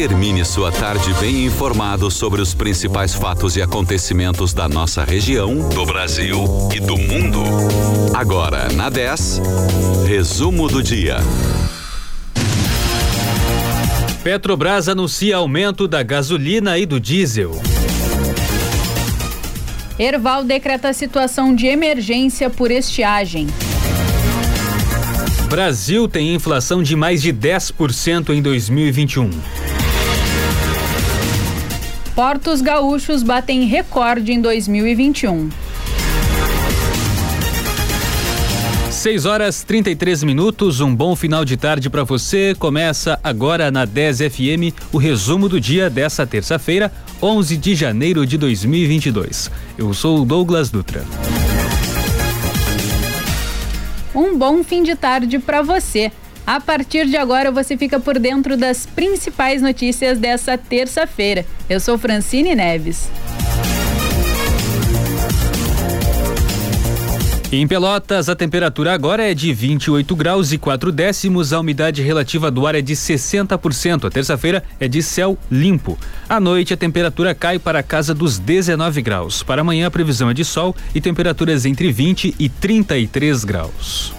Termine sua tarde bem informado sobre os principais fatos e acontecimentos da nossa região, do Brasil e do mundo. Agora, na 10, resumo do dia. Petrobras anuncia aumento da gasolina e do diesel. Erval decreta situação de emergência por estiagem. Brasil tem inflação de mais de 10% em 2021. Portos gaúchos batem recorde em 2021. 6 horas 33 minutos, um bom final de tarde para você. Começa agora na 10 FM o resumo do dia dessa terça-feira, 11 de janeiro de 2022. Eu sou o Douglas Dutra. Um bom fim de tarde para você. A partir de agora você fica por dentro das principais notícias dessa terça-feira. Eu sou Francine Neves. Em Pelotas, a temperatura agora é de 28 graus e 4 décimos, a umidade relativa do ar é de 60%. A terça-feira é de céu limpo. À noite, a temperatura cai para a casa dos 19 graus. Para amanhã, a previsão é de sol e temperaturas entre 20 e 33 graus.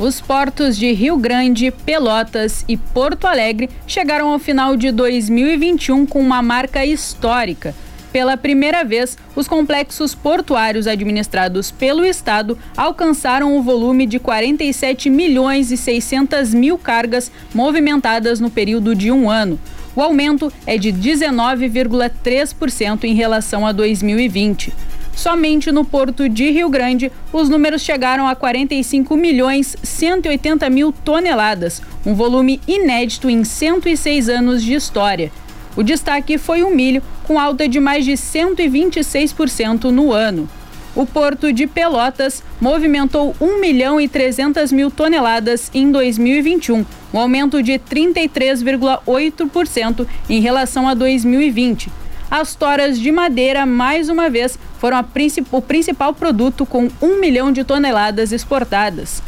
Os portos de Rio Grande, Pelotas e Porto Alegre chegaram ao final de 2021 com uma marca histórica pela primeira vez, os complexos portuários administrados pelo Estado alcançaram o volume de 47 milhões e 600 mil cargas movimentadas no período de um ano. O aumento é de 19,3% em relação a 2020. Somente no porto de Rio Grande, os números chegaram a 45 milhões 180 mil toneladas, um volume inédito em 106 anos de história. O destaque foi o milho, com alta de mais de 126% no ano. O porto de Pelotas movimentou 1 milhão e 300 mil toneladas em 2021, um aumento de 33,8% em relação a 2020. As toras de madeira, mais uma vez, foram princip o principal produto com 1 milhão de toneladas exportadas.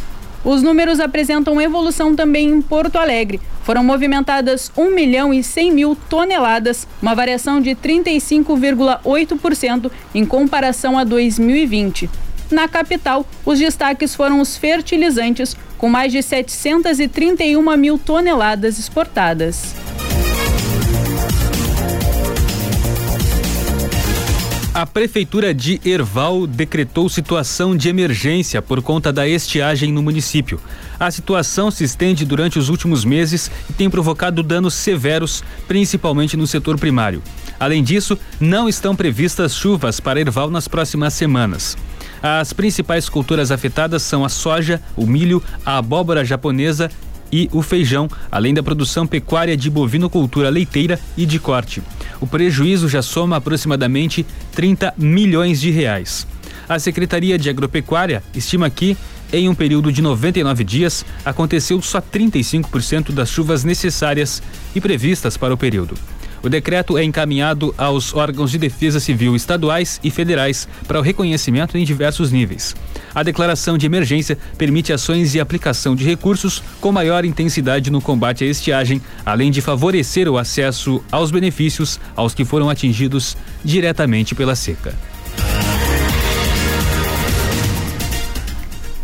Os números apresentam evolução também em Porto Alegre. Foram movimentadas 1 milhão e 100 mil toneladas, uma variação de 35,8% em comparação a 2020. Na capital, os destaques foram os fertilizantes, com mais de 731 mil toneladas exportadas. A Prefeitura de Erval decretou situação de emergência por conta da estiagem no município. A situação se estende durante os últimos meses e tem provocado danos severos, principalmente no setor primário. Além disso, não estão previstas chuvas para Erval nas próximas semanas. As principais culturas afetadas são a soja, o milho, a abóbora japonesa e o feijão, além da produção pecuária de bovinocultura leiteira e de corte. O prejuízo já soma aproximadamente 30 milhões de reais. A Secretaria de Agropecuária estima que, em um período de 99 dias, aconteceu só 35% das chuvas necessárias e previstas para o período. O decreto é encaminhado aos órgãos de defesa civil estaduais e federais para o reconhecimento em diversos níveis. A declaração de emergência permite ações e aplicação de recursos com maior intensidade no combate à estiagem, além de favorecer o acesso aos benefícios aos que foram atingidos diretamente pela seca.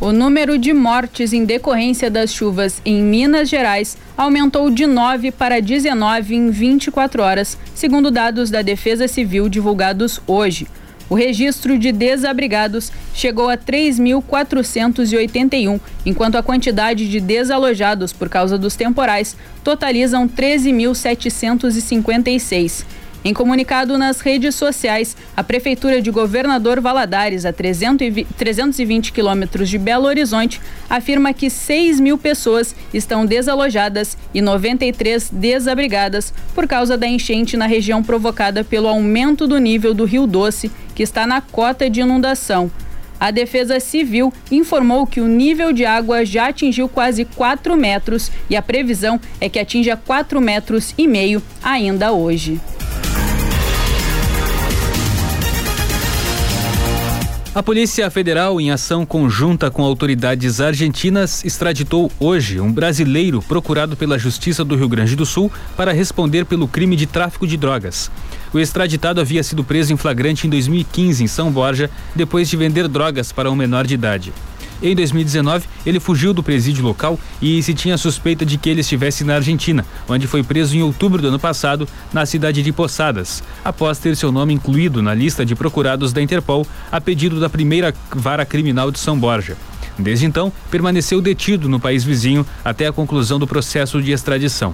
O número de mortes em decorrência das chuvas em Minas Gerais aumentou de 9 para 19 em 24 horas, segundo dados da Defesa Civil divulgados hoje. O registro de desabrigados chegou a 3.481, enquanto a quantidade de desalojados por causa dos temporais totalizam 13.756. Em comunicado nas redes sociais, a Prefeitura de Governador Valadares, a 320 quilômetros de Belo Horizonte, afirma que 6 mil pessoas estão desalojadas e 93 desabrigadas por causa da enchente na região provocada pelo aumento do nível do Rio Doce, que está na cota de inundação. A Defesa Civil informou que o nível de água já atingiu quase 4 metros e a previsão é que atinja 4 metros e meio ainda hoje. A Polícia Federal, em ação conjunta com autoridades argentinas, extraditou hoje um brasileiro procurado pela Justiça do Rio Grande do Sul para responder pelo crime de tráfico de drogas. O extraditado havia sido preso em flagrante em 2015 em São Borja, depois de vender drogas para um menor de idade. Em 2019, ele fugiu do presídio local e se tinha suspeita de que ele estivesse na Argentina, onde foi preso em outubro do ano passado, na cidade de Poçadas, após ter seu nome incluído na lista de procurados da Interpol a pedido da primeira vara criminal de São Borja. Desde então, permaneceu detido no país vizinho até a conclusão do processo de extradição.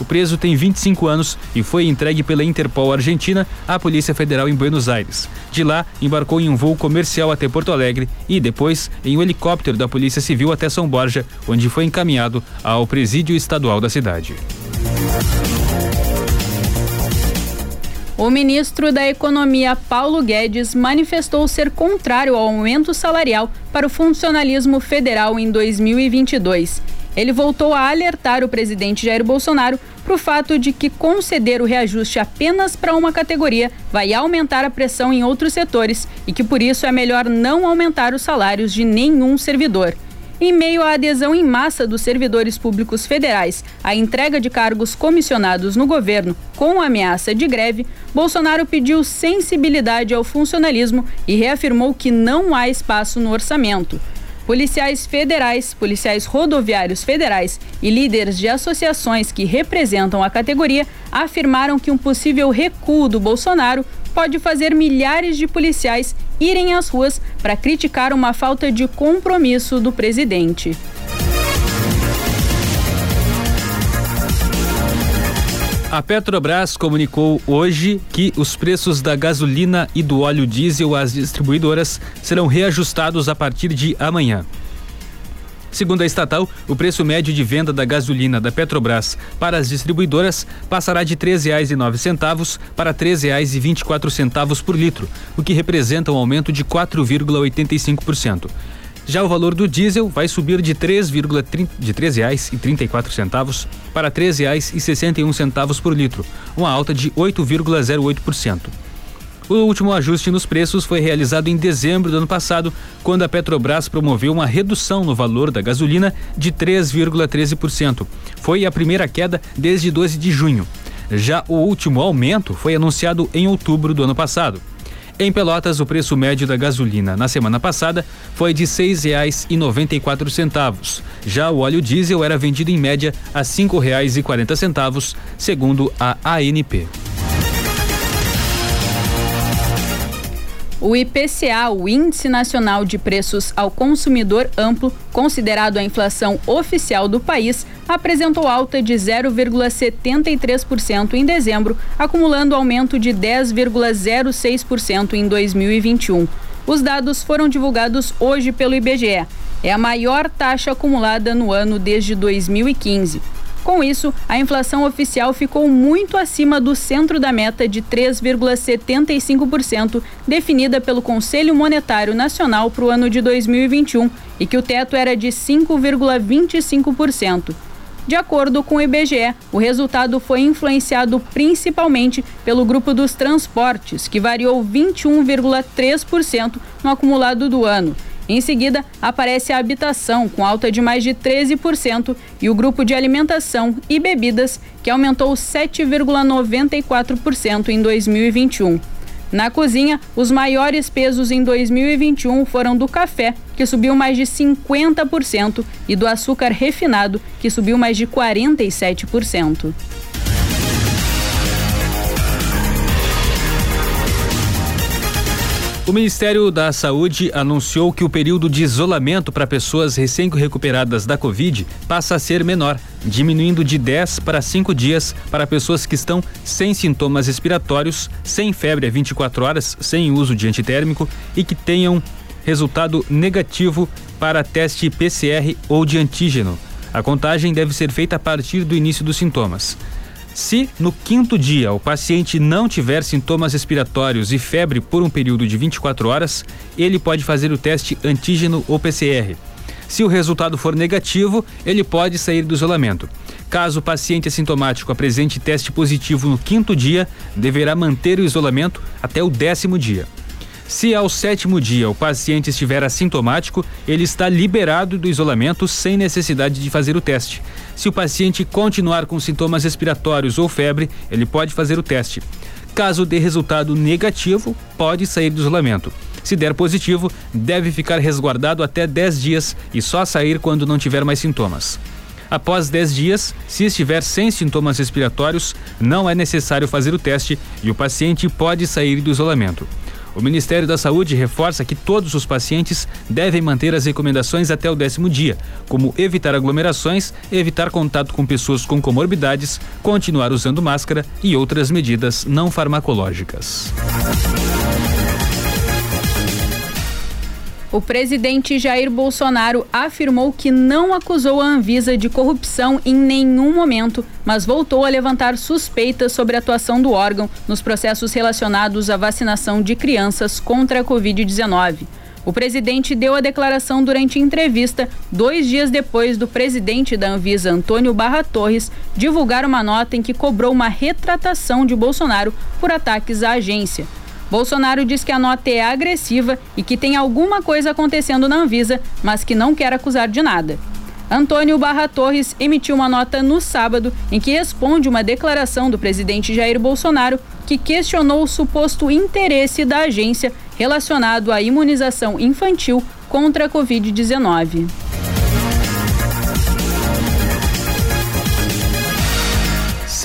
O preso tem 25 anos e foi entregue pela Interpol Argentina à Polícia Federal em Buenos Aires. De lá, embarcou em um voo comercial até Porto Alegre e depois em um helicóptero da Polícia Civil até São Borja, onde foi encaminhado ao presídio estadual da cidade. O ministro da Economia, Paulo Guedes, manifestou ser contrário ao aumento salarial para o funcionalismo federal em 2022 ele voltou a alertar o presidente Jair Bolsonaro para o fato de que conceder o reajuste apenas para uma categoria vai aumentar a pressão em outros setores e que por isso é melhor não aumentar os salários de nenhum servidor. Em meio à adesão em massa dos servidores públicos federais à entrega de cargos comissionados no governo com ameaça de greve, Bolsonaro pediu sensibilidade ao funcionalismo e reafirmou que não há espaço no orçamento. Policiais federais, policiais rodoviários federais e líderes de associações que representam a categoria afirmaram que um possível recuo do Bolsonaro pode fazer milhares de policiais irem às ruas para criticar uma falta de compromisso do presidente. A Petrobras comunicou hoje que os preços da gasolina e do óleo diesel às distribuidoras serão reajustados a partir de amanhã. Segundo a estatal, o preço médio de venda da gasolina da Petrobras para as distribuidoras passará de R$ 13,09 para R$ 13,24 por litro, o que representa um aumento de 4,85%. Já o valor do diesel vai subir de R$ de reais e 34 centavos para R$ reais e 61 centavos por litro, uma alta de 8,08%. O último ajuste nos preços foi realizado em dezembro do ano passado, quando a Petrobras promoveu uma redução no valor da gasolina de 3,13%. Foi a primeira queda desde 12 de junho. Já o último aumento foi anunciado em outubro do ano passado. Em Pelotas, o preço médio da gasolina na semana passada foi de R$ 6,94. Já o óleo diesel era vendido em média a R$ 5,40, segundo a ANP. O IPCA, o Índice Nacional de Preços ao Consumidor Amplo, considerado a inflação oficial do país, apresentou alta de 0,73% em dezembro, acumulando aumento de 10,06% em 2021. Os dados foram divulgados hoje pelo IBGE. É a maior taxa acumulada no ano desde 2015. Com isso, a inflação oficial ficou muito acima do centro da meta de 3,75%, definida pelo Conselho Monetário Nacional para o ano de 2021, e que o teto era de 5,25%. De acordo com o IBGE, o resultado foi influenciado principalmente pelo grupo dos transportes, que variou 21,3% no acumulado do ano em seguida, aparece a habitação, com alta de mais de 13%, e o grupo de alimentação e bebidas, que aumentou 7,94% em 2021. Na cozinha, os maiores pesos em 2021 foram do café, que subiu mais de 50%, e do açúcar refinado, que subiu mais de 47%. O Ministério da Saúde anunciou que o período de isolamento para pessoas recém-recuperadas da Covid passa a ser menor, diminuindo de 10 para 5 dias para pessoas que estão sem sintomas respiratórios, sem febre a 24 horas, sem uso de antitérmico e que tenham resultado negativo para teste PCR ou de antígeno. A contagem deve ser feita a partir do início dos sintomas. Se no quinto dia o paciente não tiver sintomas respiratórios e febre por um período de 24 horas, ele pode fazer o teste antígeno ou PCR. Se o resultado for negativo, ele pode sair do isolamento. Caso o paciente assintomático apresente teste positivo no quinto dia, deverá manter o isolamento até o décimo dia. Se ao sétimo dia o paciente estiver assintomático, ele está liberado do isolamento sem necessidade de fazer o teste. Se o paciente continuar com sintomas respiratórios ou febre, ele pode fazer o teste. Caso dê resultado negativo, pode sair do isolamento. Se der positivo, deve ficar resguardado até 10 dias e só sair quando não tiver mais sintomas. Após 10 dias, se estiver sem sintomas respiratórios, não é necessário fazer o teste e o paciente pode sair do isolamento. O Ministério da Saúde reforça que todos os pacientes devem manter as recomendações até o décimo dia, como evitar aglomerações, evitar contato com pessoas com comorbidades, continuar usando máscara e outras medidas não farmacológicas. O presidente Jair Bolsonaro afirmou que não acusou a Anvisa de corrupção em nenhum momento, mas voltou a levantar suspeitas sobre a atuação do órgão nos processos relacionados à vacinação de crianças contra a Covid-19. O presidente deu a declaração durante entrevista dois dias depois do presidente da Anvisa, Antônio Barra Torres, divulgar uma nota em que cobrou uma retratação de Bolsonaro por ataques à agência. Bolsonaro diz que a nota é agressiva e que tem alguma coisa acontecendo na Anvisa, mas que não quer acusar de nada. Antônio Barra Torres emitiu uma nota no sábado em que responde uma declaração do presidente Jair Bolsonaro que questionou o suposto interesse da agência relacionado à imunização infantil contra a Covid-19.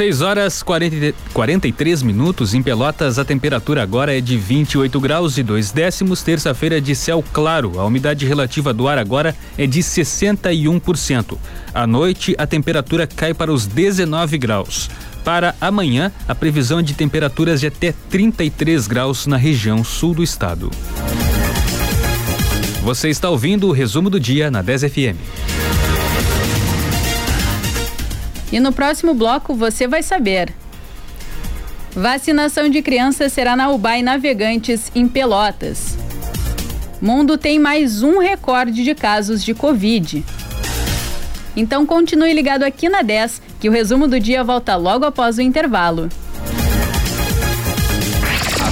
6 horas 40, 43 minutos. Em Pelotas, a temperatura agora é de 28 graus e 2 décimos. Terça-feira de céu claro. A umidade relativa do ar agora é de 61%. À noite, a temperatura cai para os 19 graus. Para amanhã, a previsão é de temperaturas de até 33 graus na região sul do estado. Você está ouvindo o resumo do dia na 10 FM. E no próximo bloco você vai saber. Vacinação de crianças será na UBAI Navegantes, em Pelotas. Mundo tem mais um recorde de casos de Covid. Então continue ligado aqui na 10, que o resumo do dia volta logo após o intervalo. A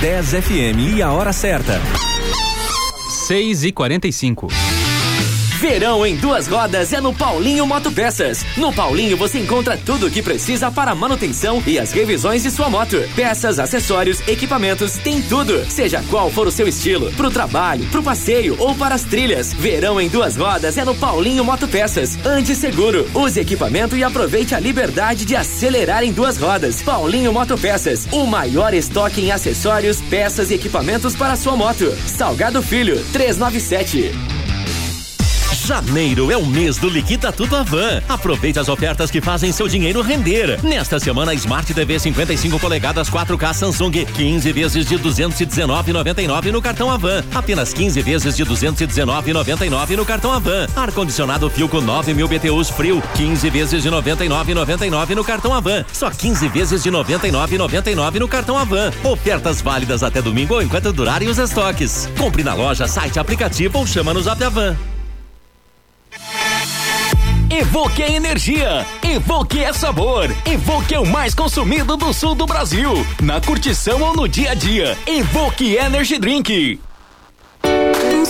10 FM e a hora certa. 6 e 45 Verão em duas rodas é no Paulinho Motopeças. No Paulinho você encontra tudo o que precisa para a manutenção e as revisões de sua moto. Peças, acessórios, equipamentos, tem tudo. Seja qual for o seu estilo, pro trabalho, pro passeio ou para as trilhas. Verão em duas rodas é no Paulinho Motopeças. Ande seguro, use equipamento e aproveite a liberdade de acelerar em duas rodas. Paulinho Motopeças, o maior estoque em acessórios, peças e equipamentos para sua moto. Salgado Filho, 397. Janeiro é o mês do Liquida Tudo Avan. Aproveite as ofertas que fazem seu dinheiro render. Nesta semana, Smart TV 55 polegadas 4K Samsung, 15 vezes de 219,99 no cartão Avan. Apenas 15 vezes de 219,99 no cartão Avan. Ar condicionado Filco 9000 BTUs frio, 15 vezes de 99,99 no cartão Avan. Só 15 vezes de 99,99 no cartão Avan. Ofertas válidas até domingo ou enquanto durarem os estoques. Compre na loja, site, aplicativo ou chama no Zap Avan. Evoque é energia, Evoque é sabor, Evoque é o mais consumido do sul do Brasil. Na curtição ou no dia a dia, Evoque Energy Drink.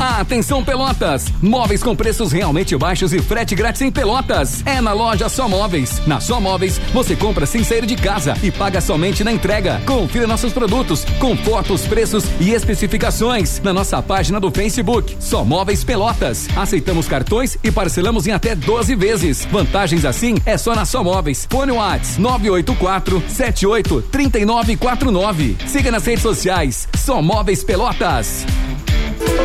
Atenção Pelotas! Móveis com preços realmente baixos e frete grátis em Pelotas. É na loja Só Móveis. Na Só Móveis, você compra sem sair de casa e paga somente na entrega. Confira nossos produtos com fotos, preços e especificações na nossa página do Facebook. Só Móveis Pelotas. Aceitamos cartões e parcelamos em até 12 vezes. Vantagens assim é só na Só Móveis. Fone Whats 984 78 3949. Siga nas redes sociais. Só Móveis Pelotas.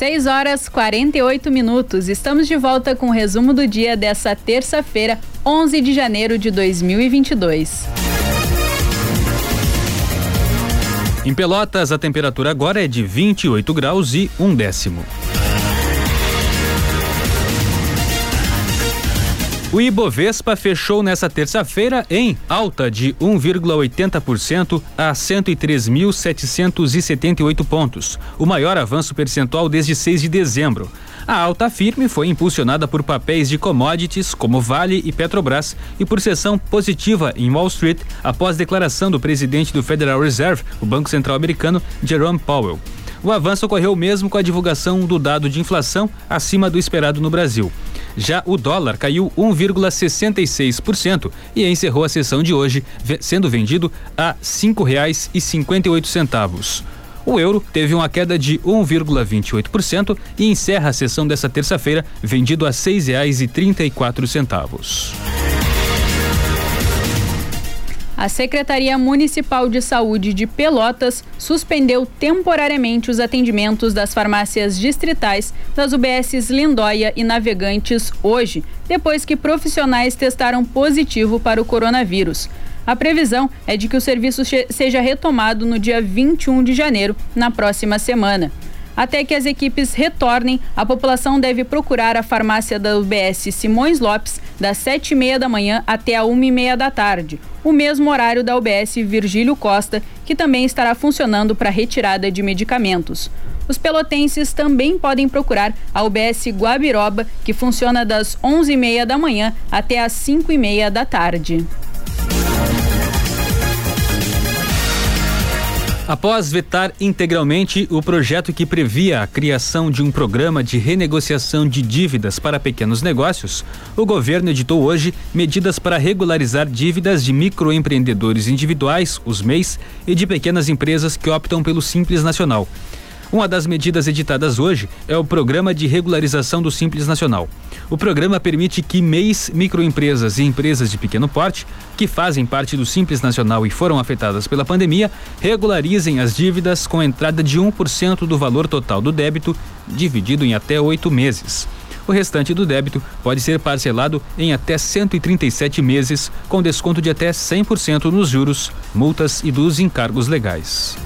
6 horas 48 minutos. Estamos de volta com o resumo do dia dessa terça-feira, 11 de janeiro de 2022. Em Pelotas, a temperatura agora é de 28 graus e um décimo. O Ibovespa fechou nesta terça-feira em alta de 1,80% a 103.778 pontos, o maior avanço percentual desde 6 de dezembro. A alta firme foi impulsionada por papéis de commodities como Vale e Petrobras e por sessão positiva em Wall Street após declaração do presidente do Federal Reserve, o Banco Central Americano, Jerome Powell. O avanço ocorreu mesmo com a divulgação do dado de inflação acima do esperado no Brasil. Já o dólar caiu 1,66% e encerrou a sessão de hoje, sendo vendido a R$ 5,58. O euro teve uma queda de 1,28% e encerra a sessão desta terça-feira vendido a R$ 6,34. A Secretaria Municipal de Saúde de Pelotas suspendeu temporariamente os atendimentos das farmácias distritais das UBSs Lindóia e Navegantes hoje, depois que profissionais testaram positivo para o coronavírus. A previsão é de que o serviço seja retomado no dia 21 de janeiro, na próxima semana. Até que as equipes retornem, a população deve procurar a farmácia da UBS Simões Lopes das sete e meia da manhã até a uma e meia da tarde, o mesmo horário da UBS Virgílio Costa, que também estará funcionando para retirada de medicamentos. Os pelotenses também podem procurar a UBS Guabiroba, que funciona das onze e meia da manhã até as cinco e meia da tarde. Após vetar integralmente o projeto que previa a criação de um programa de renegociação de dívidas para pequenos negócios, o governo editou hoje medidas para regularizar dívidas de microempreendedores individuais, os MEIs, e de pequenas empresas que optam pelo Simples Nacional. Uma das medidas editadas hoje é o Programa de Regularização do Simples Nacional. O programa permite que MEIs, microempresas e empresas de pequeno porte, que fazem parte do Simples Nacional e foram afetadas pela pandemia, regularizem as dívidas com entrada de 1% do valor total do débito, dividido em até oito meses. O restante do débito pode ser parcelado em até 137 meses, com desconto de até 100% nos juros, multas e dos encargos legais.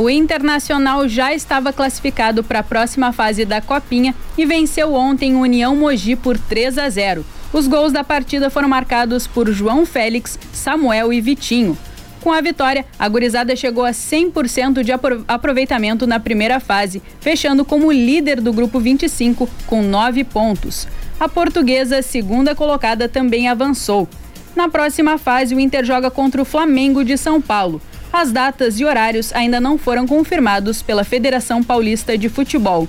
O Internacional já estava classificado para a próxima fase da Copinha e venceu ontem o União Mogi por 3 a 0. Os gols da partida foram marcados por João Félix, Samuel e Vitinho. Com a vitória, a gurizada chegou a 100% de aproveitamento na primeira fase, fechando como líder do grupo 25 com nove pontos. A portuguesa, segunda colocada, também avançou. Na próxima fase, o Inter joga contra o Flamengo de São Paulo. As datas e horários ainda não foram confirmados pela Federação Paulista de Futebol.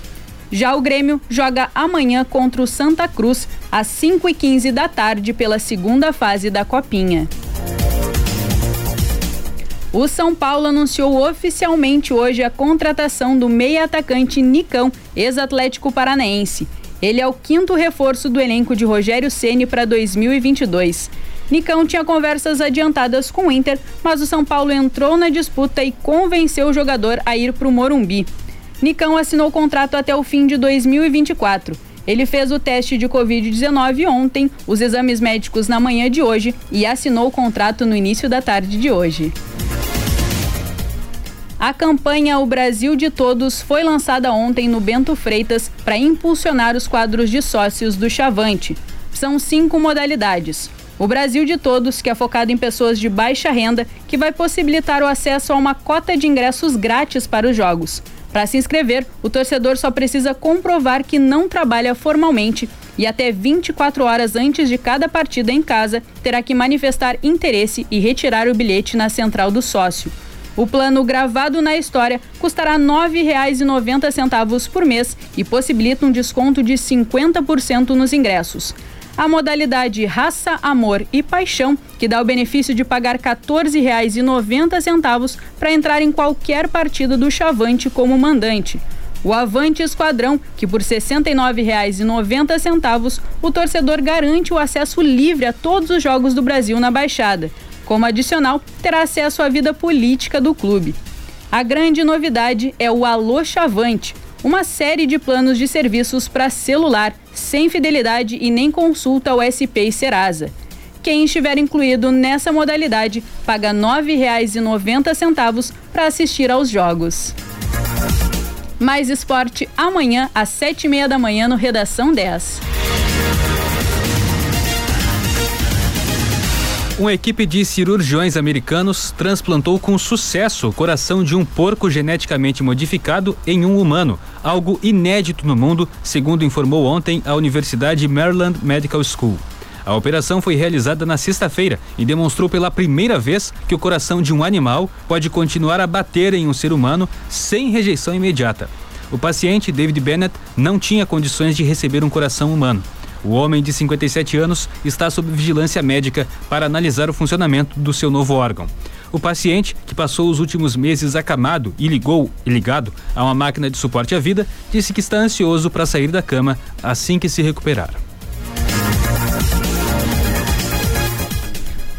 Já o Grêmio joga amanhã contra o Santa Cruz, às 5h15 da tarde, pela segunda fase da Copinha. O São Paulo anunciou oficialmente hoje a contratação do meia-atacante Nicão, ex-Atlético Paranaense. Ele é o quinto reforço do elenco de Rogério Ceni para 2022. Nicão tinha conversas adiantadas com o Inter, mas o São Paulo entrou na disputa e convenceu o jogador a ir para o Morumbi. Nicão assinou o contrato até o fim de 2024. Ele fez o teste de Covid-19 ontem, os exames médicos na manhã de hoje e assinou o contrato no início da tarde de hoje. A campanha O Brasil de Todos foi lançada ontem no Bento Freitas para impulsionar os quadros de sócios do Chavante. São cinco modalidades. O Brasil de Todos, que é focado em pessoas de baixa renda, que vai possibilitar o acesso a uma cota de ingressos grátis para os jogos. Para se inscrever, o torcedor só precisa comprovar que não trabalha formalmente e até 24 horas antes de cada partida em casa terá que manifestar interesse e retirar o bilhete na central do sócio. O plano gravado na história custará R$ 9,90 por mês e possibilita um desconto de 50% nos ingressos. A modalidade Raça, Amor e Paixão, que dá o benefício de pagar R$ 14,90 para entrar em qualquer partida do Chavante como mandante. O Avante Esquadrão, que por R$ 69,90 o torcedor garante o acesso livre a todos os jogos do Brasil na Baixada. Como adicional, terá acesso à vida política do clube. A grande novidade é o Alô Chavante, uma série de planos de serviços para celular, sem fidelidade e nem consulta ao SP e Serasa. Quem estiver incluído nessa modalidade paga R$ 9,90 para assistir aos jogos. Mais esporte amanhã às sete e meia da manhã no Redação 10. Uma equipe de cirurgiões americanos transplantou com sucesso o coração de um porco geneticamente modificado em um humano, algo inédito no mundo, segundo informou ontem a Universidade Maryland Medical School. A operação foi realizada na sexta-feira e demonstrou pela primeira vez que o coração de um animal pode continuar a bater em um ser humano sem rejeição imediata. O paciente, David Bennett, não tinha condições de receber um coração humano. O homem de 57 anos está sob vigilância médica para analisar o funcionamento do seu novo órgão. O paciente, que passou os últimos meses acamado e ligou e ligado a uma máquina de suporte à vida, disse que está ansioso para sair da cama assim que se recuperar.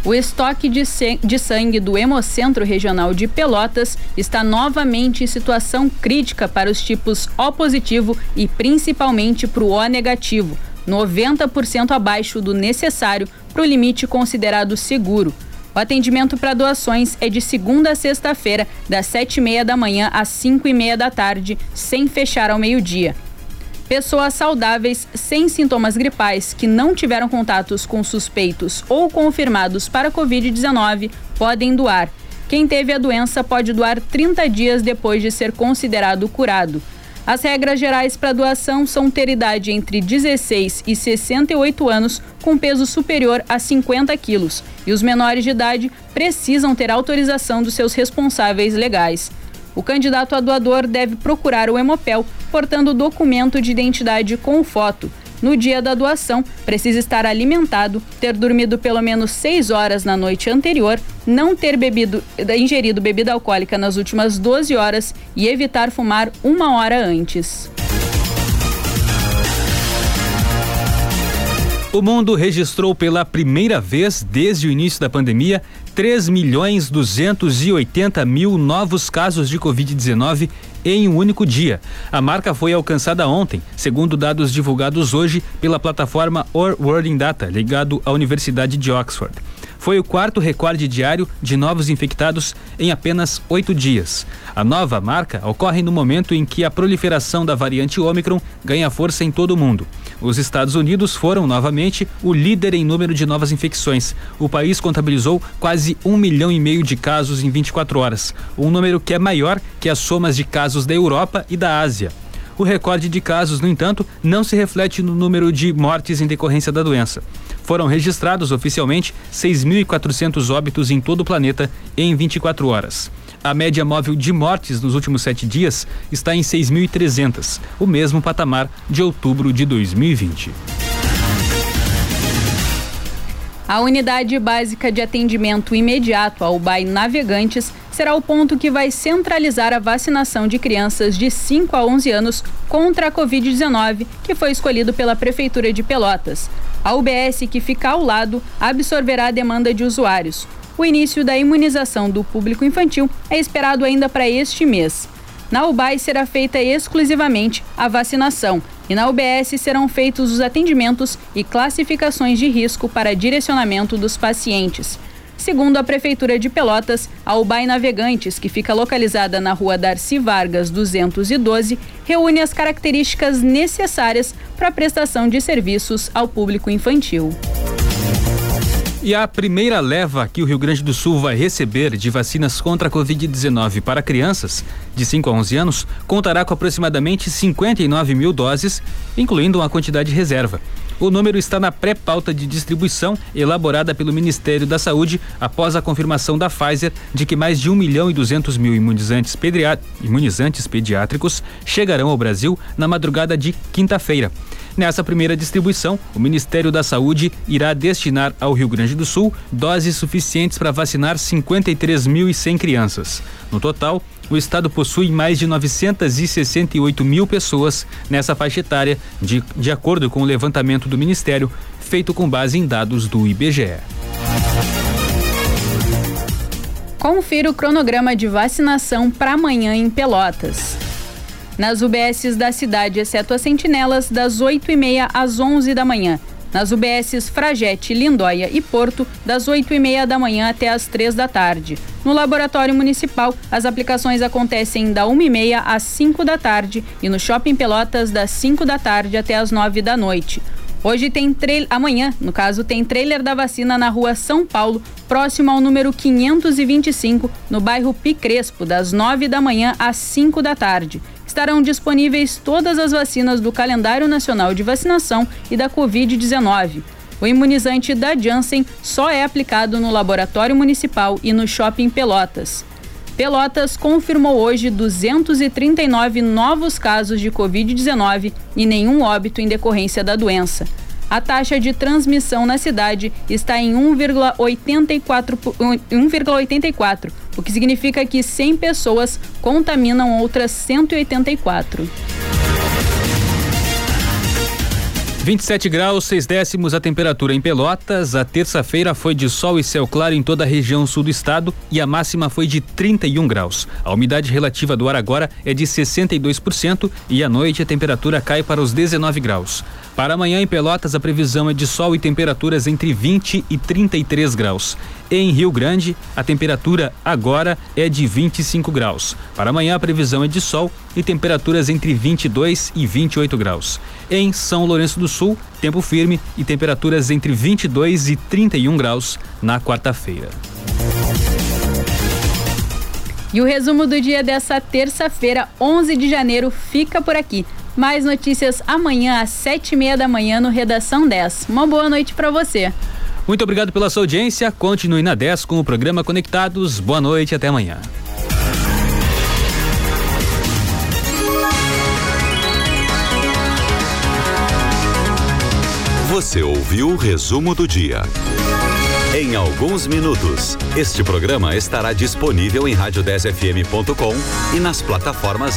O estoque de, sangue do Hemocentro Regional de Pelotas está novamente em situação crítica para os tipos O positivo e principalmente para o O negativo 90% abaixo do necessário para o limite considerado seguro. O atendimento para doações é de segunda a sexta-feira, das sete e meia da manhã às cinco e meia da tarde, sem fechar ao meio-dia. Pessoas saudáveis sem sintomas gripais que não tiveram contatos com suspeitos ou confirmados para Covid-19 podem doar. Quem teve a doença pode doar 30 dias depois de ser considerado curado. As regras gerais para doação são ter idade entre 16 e 68 anos com peso superior a 50 quilos e os menores de idade precisam ter autorização dos seus responsáveis legais. O candidato a doador deve procurar o Hemopel portando documento de identidade com foto no dia da doação, precisa estar alimentado, ter dormido pelo menos 6 horas na noite anterior, não ter bebido, ingerido bebida alcoólica nas últimas 12 horas e evitar fumar uma hora antes. O mundo registrou pela primeira vez desde o início da pandemia 3 milhões 280 mil novos casos de Covid-19 em um único dia. A marca foi alcançada ontem, segundo dados divulgados hoje pela plataforma Or World in Data, ligado à Universidade de Oxford. Foi o quarto recorde diário de novos infectados em apenas oito dias. A nova marca ocorre no momento em que a proliferação da variante Omicron ganha força em todo o mundo. Os Estados Unidos foram novamente o líder em número de novas infecções. O país contabilizou quase um milhão e meio de casos em 24 horas, um número que é maior que as somas de casos da Europa e da Ásia. O recorde de casos, no entanto, não se reflete no número de mortes em decorrência da doença. Foram registrados oficialmente 6.400 óbitos em todo o planeta em 24 horas. A média móvel de mortes nos últimos sete dias está em 6.300, o mesmo patamar de outubro de 2020. A unidade básica de atendimento imediato ao BAI Navegantes será o ponto que vai centralizar a vacinação de crianças de 5 a 11 anos contra a Covid-19, que foi escolhido pela Prefeitura de Pelotas. A UBS, que fica ao lado, absorverá a demanda de usuários. O início da imunização do público infantil é esperado ainda para este mês. Na UBAI será feita exclusivamente a vacinação e na UBS serão feitos os atendimentos e classificações de risco para direcionamento dos pacientes. Segundo a Prefeitura de Pelotas, a Ubai Navegantes, que fica localizada na rua Darcy Vargas 212, reúne as características necessárias para a prestação de serviços ao público infantil. E a primeira leva que o Rio Grande do Sul vai receber de vacinas contra a Covid-19 para crianças de 5 a 11 anos contará com aproximadamente 59 mil doses, incluindo uma quantidade reserva. O número está na pré-pauta de distribuição elaborada pelo Ministério da Saúde após a confirmação da Pfizer de que mais de 1 milhão e 200 mil imunizantes, imunizantes pediátricos chegarão ao Brasil na madrugada de quinta-feira. Nessa primeira distribuição, o Ministério da Saúde irá destinar ao Rio Grande do Sul doses suficientes para vacinar 53.100 crianças. No total, o estado possui mais de 968 mil pessoas nessa faixa etária, de, de acordo com o levantamento do Ministério, feito com base em dados do IBGE. Confira o cronograma de vacinação para amanhã em Pelotas. Nas UBSs da cidade, exceto as sentinelas, das 8h30 às 11 da manhã nas UBSs Fragete, Lindóia e Porto, das 8 e meia da manhã até as 3 da tarde. No Laboratório Municipal, as aplicações acontecem da 1 e meia às 5 da tarde e no Shopping Pelotas, das 5 da tarde até as 9 da noite. Hoje tem trailer, amanhã, no caso, tem trailer da vacina na rua São Paulo, próximo ao número 525, no bairro Picrespo, das 9 da manhã às 5 da tarde estarão disponíveis todas as vacinas do Calendário Nacional de Vacinação e da Covid-19. O imunizante da Janssen só é aplicado no Laboratório Municipal e no Shopping Pelotas. Pelotas confirmou hoje 239 novos casos de Covid-19 e nenhum óbito em decorrência da doença. A taxa de transmissão na cidade está em 1,84, 1,84 o que significa que 100 pessoas contaminam outras 184. 27 graus, 6 décimos a temperatura em Pelotas. A terça-feira foi de sol e céu claro em toda a região sul do estado e a máxima foi de 31 graus. A umidade relativa do ar agora é de 62% e à noite a temperatura cai para os 19 graus. Para amanhã em Pelotas, a previsão é de sol e temperaturas entre 20 e 33 graus. Em Rio Grande, a temperatura agora é de 25 graus. Para amanhã, a previsão é de sol e temperaturas entre 22 e 28 graus. Em São Lourenço do Sul, tempo firme e temperaturas entre 22 e 31 graus na quarta-feira. E o resumo do dia dessa terça-feira, 11 de janeiro, fica por aqui. Mais notícias amanhã às sete e meia da manhã no Redação 10. Uma boa noite para você. Muito obrigado pela sua audiência. Continue na 10 com o programa Conectados. Boa noite e até amanhã. Você ouviu o resumo do dia. Em alguns minutos, este programa estará disponível em rádio10fm.com e nas plataformas